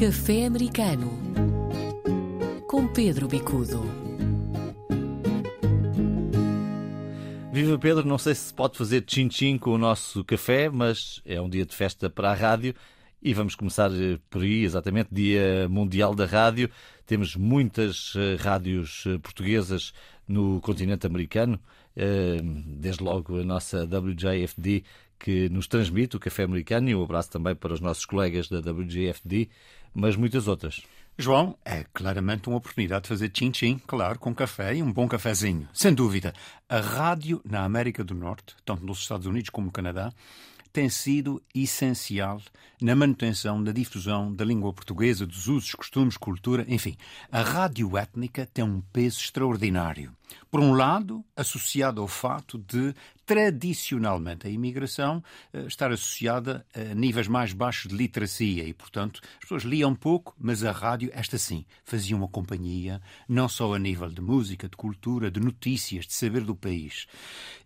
Café Americano com Pedro Bicudo. Viva Pedro, não sei se pode fazer tchim-tchim com o nosso café, mas é um dia de festa para a rádio e vamos começar eh, por aí, exatamente, Dia Mundial da Rádio. Temos muitas eh, rádios eh, portuguesas no continente americano, desde logo a nossa WJFD que nos transmite o café americano e um abraço também para os nossos colegas da WJFD, mas muitas outras. João, é claramente uma oportunidade de fazer tchim-tchim, claro, com café e um bom cafezinho. Sem dúvida. A rádio na América do Norte, tanto nos Estados Unidos como no Canadá, tem sido essencial na manutenção, na difusão da língua portuguesa, dos usos, costumes, cultura, enfim. A rádio étnica tem um peso extraordinário. Por um lado, associado ao fato de, tradicionalmente, a imigração eh, estar associada a níveis mais baixos de literacia e, portanto, as pessoas liam pouco, mas a rádio, esta sim, fazia uma companhia, não só a nível de música, de cultura, de notícias, de saber do país.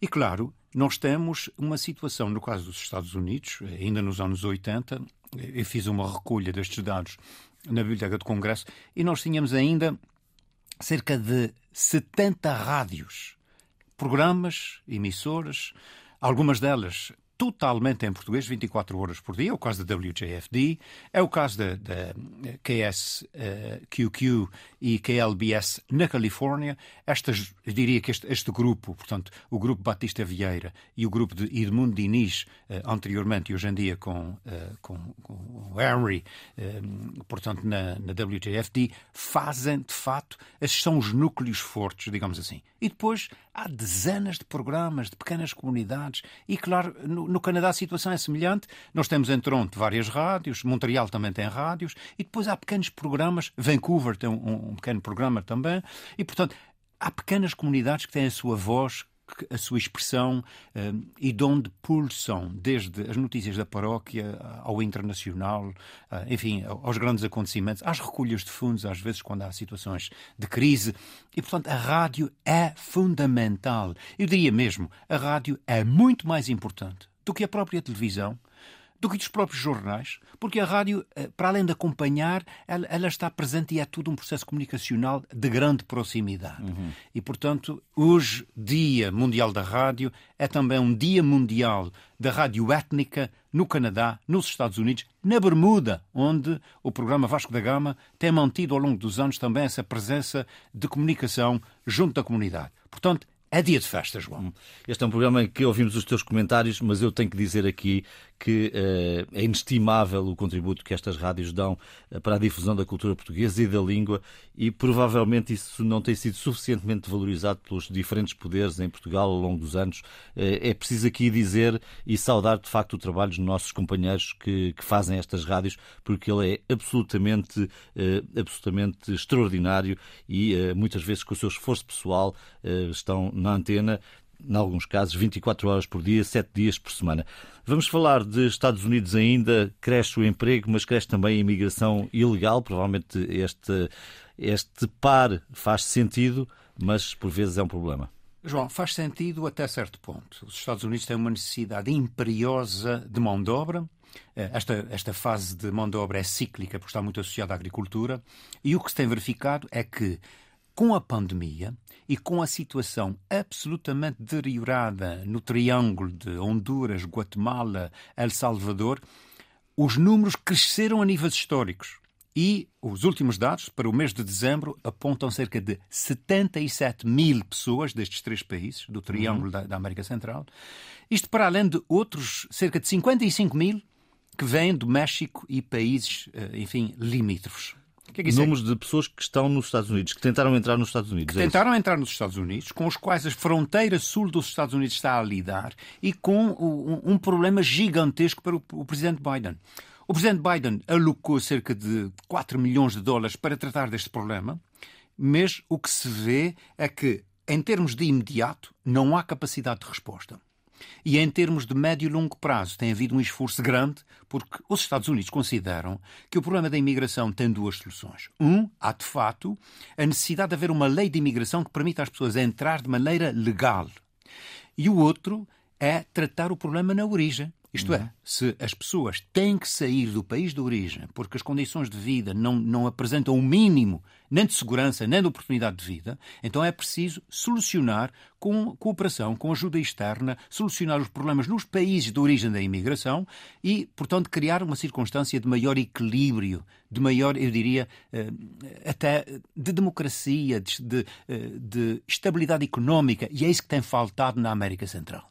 E, claro, nós temos uma situação, no caso dos Estados Unidos, ainda nos anos 80, eu fiz uma recolha destes dados na Biblioteca do Congresso, e nós tínhamos ainda cerca de 70 rádios, programas, emissoras, algumas delas totalmente em português, 24 horas por dia. É o caso da WJFD, é o caso da, KSQQ e KLBS na Califórnia. Estas, diria que este, este, grupo, portanto, o grupo Batista Vieira e o grupo de Edmundo Diniz, eh, anteriormente e hoje em dia com, eh, com, com o Henry, eh, portanto, na, na WJFD, fazem, de facto, esses são os núcleos fortes, digamos assim. E depois há dezenas de programas, de pequenas comunidades, e, claro, no, no Canadá a situação é semelhante. Nós temos em Toronto várias rádios, Montreal também tem rádios, e depois há pequenos programas. Vancouver tem um, um pequeno programa também. E, portanto, há pequenas comunidades que têm a sua voz, a sua expressão um, e de onde pulsam, desde as notícias da paróquia ao internacional, uh, enfim, aos grandes acontecimentos, às recolhas de fundos, às vezes quando há situações de crise. E, portanto, a rádio é fundamental. Eu diria mesmo, a rádio é muito mais importante do que a própria televisão, do que os próprios jornais, porque a rádio, eh, para além de acompanhar, ela, ela está presente e é tudo um processo comunicacional de grande proximidade. Uhum. E, portanto, hoje, Dia Mundial da Rádio, é também um Dia Mundial da Rádio Étnica no Canadá, nos Estados Unidos, na Bermuda, onde o programa Vasco da Gama tem mantido ao longo dos anos também essa presença de comunicação junto da comunidade. Portanto, é dia de festa, João. Este é um programa em que ouvimos os teus comentários, mas eu tenho que dizer aqui que uh, é inestimável o contributo que estas rádios dão uh, para a difusão da cultura portuguesa e da língua e provavelmente isso não tem sido suficientemente valorizado pelos diferentes poderes em Portugal ao longo dos anos. Uh, é preciso aqui dizer e saudar de facto o trabalho dos nossos companheiros que, que fazem estas rádios, porque ele é absolutamente, absolutamente extraordinário e muitas vezes com o seu esforço pessoal estão na antena em alguns casos, 24 horas por dia, 7 dias por semana. Vamos falar de Estados Unidos ainda, cresce o emprego, mas cresce também a imigração ilegal. Provavelmente este, este par faz sentido, mas por vezes é um problema. João, faz sentido até certo ponto. Os Estados Unidos têm uma necessidade imperiosa de mão de obra. Eh, esta, esta fase de mão de obra é cíclica, porque está muito associada à agricultura. E o que se tem verificado é que com a pandemia e com a situação absolutamente deteriorada no triângulo de Honduras, Guatemala, El Salvador, os números cresceram a níveis históricos. E os últimos dados, para o mês de dezembro, apontam cerca de 77 mil pessoas destes três países, do Triângulo uhum. da, da, América Central. Isto para além de outros cerca de 55 mil que vêm do México e países, eh, enfim, limítrofes. Que é que Números é? de pessoas que estão nos Estados Unidos, que tentaram entrar nos Estados Unidos. Que é tentaram entrar nos Estados Unidos, com os quais a fronteira sul dos Estados Unidos está a lidar e com um, um problema gigantesco para o, o presidente Biden. O presidente Biden alocou cerca de 4 milhões de dólares para tratar deste problema, mas o que se vê é que, em termos de imediato, não há capacidade de resposta. E em termos de médio e longo prazo, tem havido um esforço grande, porque os Estados Unidos consideram que o problema da imigração tem duas soluções. Um, há de facto a necessidade de haver uma lei de imigração que permita às pessoas entrar de maneira legal. E o outro é tratar o problema na origem. Isto é, se as pessoas têm que sair do país de origem porque as condições de vida não, não apresentam o um mínimo nem de segurança, nem de oportunidade de vida, então é preciso solucionar com cooperação, com ajuda externa, solucionar os problemas nos países de origem da imigração e, portanto, criar uma circunstância de maior equilíbrio, de maior, eu diria, eh, até de democracia, de, de, eh, de estabilidade económica, e é isso que tem faltado na América Central.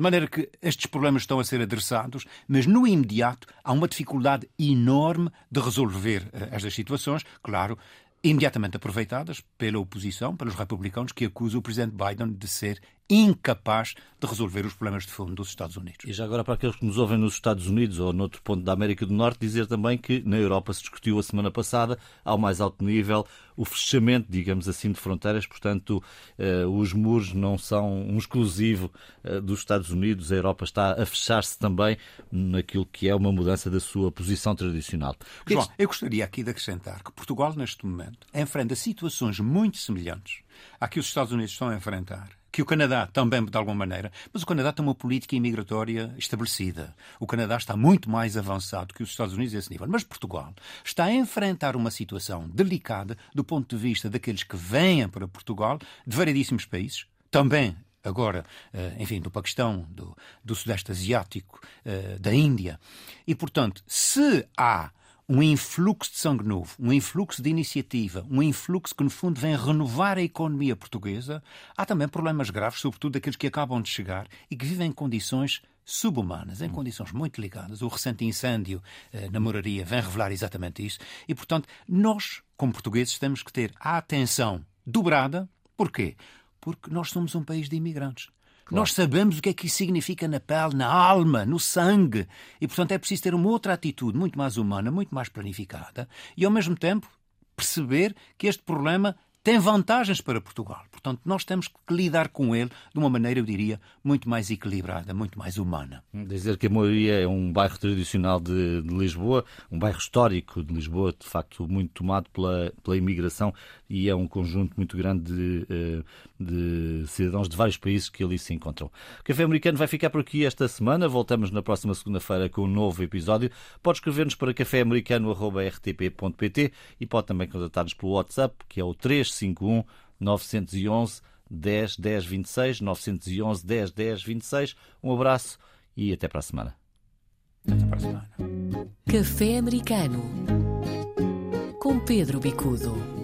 De maneira que estes problemas estão a ser adressados, mas no imediato há uma dificuldade enorme de resolver uh, estas situações. Claro, imediatamente aproveitadas pela oposição, pelos republicanos, que acusam o presidente Biden de ser incapaz de resolver os problemas de fundo dos Estados Unidos. E já agora, para aqueles que nos ouvem nos Estados Unidos ou noutro ponto da América do Norte, dizer também que na Europa se discutiu a semana passada, ao mais alto nível, o fechamento, digamos assim, de fronteiras. Portanto, eh, os muros não são um exclusivo eh, dos Estados Unidos. A Europa está a fechar-se também naquilo que é uma mudança da sua posição tradicional. João, eu gostaria aqui de acrescentar que Portugal, neste momento, enfrenta situações muito semelhantes à que os Estados Unidos estão a enfrentar que o Canadá também, de alguma maneira, mas o Canadá tem uma política imigratória estabelecida. O Canadá está muito mais avançado que os Estados Unidos a esse nível. Mas Portugal está a enfrentar uma situação delicada do ponto de vista daqueles que vêm para Portugal, de variedíssimos países, também agora, eh, enfim, do Paquistão, do, do Sudeste Asiático, eh, da Índia. E, portanto, se há um influxo de sangue novo, um influxo de iniciativa, um influxo que, no fundo, vem renovar a economia portuguesa, há também problemas graves, sobretudo daqueles que acabam de chegar e que vivem em condições subhumanas, em condições muito ligadas. O recente incêndio eh, na moraria vem revelar exatamente isso. E, portanto, nós, como portugueses, temos que ter a atenção dobrada. Porquê? Porque nós somos um país de imigrantes. Claro. Nós sabemos o que é que isso significa na pele, na alma, no sangue. E, portanto, é preciso ter uma outra atitude muito mais humana, muito mais planificada e, ao mesmo tempo, perceber que este problema tem vantagens para Portugal. Portanto, nós temos que lidar com ele de uma maneira, eu diria, muito mais equilibrada, muito mais humana. Dizer que a Moraria é um bairro tradicional de, de, Lisboa, um bairro histórico de Lisboa, de facto muito tomado pela, pela imigração e é um conjunto muito grande de, eh, de cidadãos de vários países que ali se encontram. O Café Americano vai ficar por aqui esta semana. Voltamos na próxima segunda-feira com um novo episódio. Pode escrever-nos para caféamericano.rtp.pt e pode também contatar-nos pelo WhatsApp, que é o 351 911 10 10 26, 911 10 10 26. Um abraço e até para a semana. Até para a semana. Café Americano com Pedro Bicudo.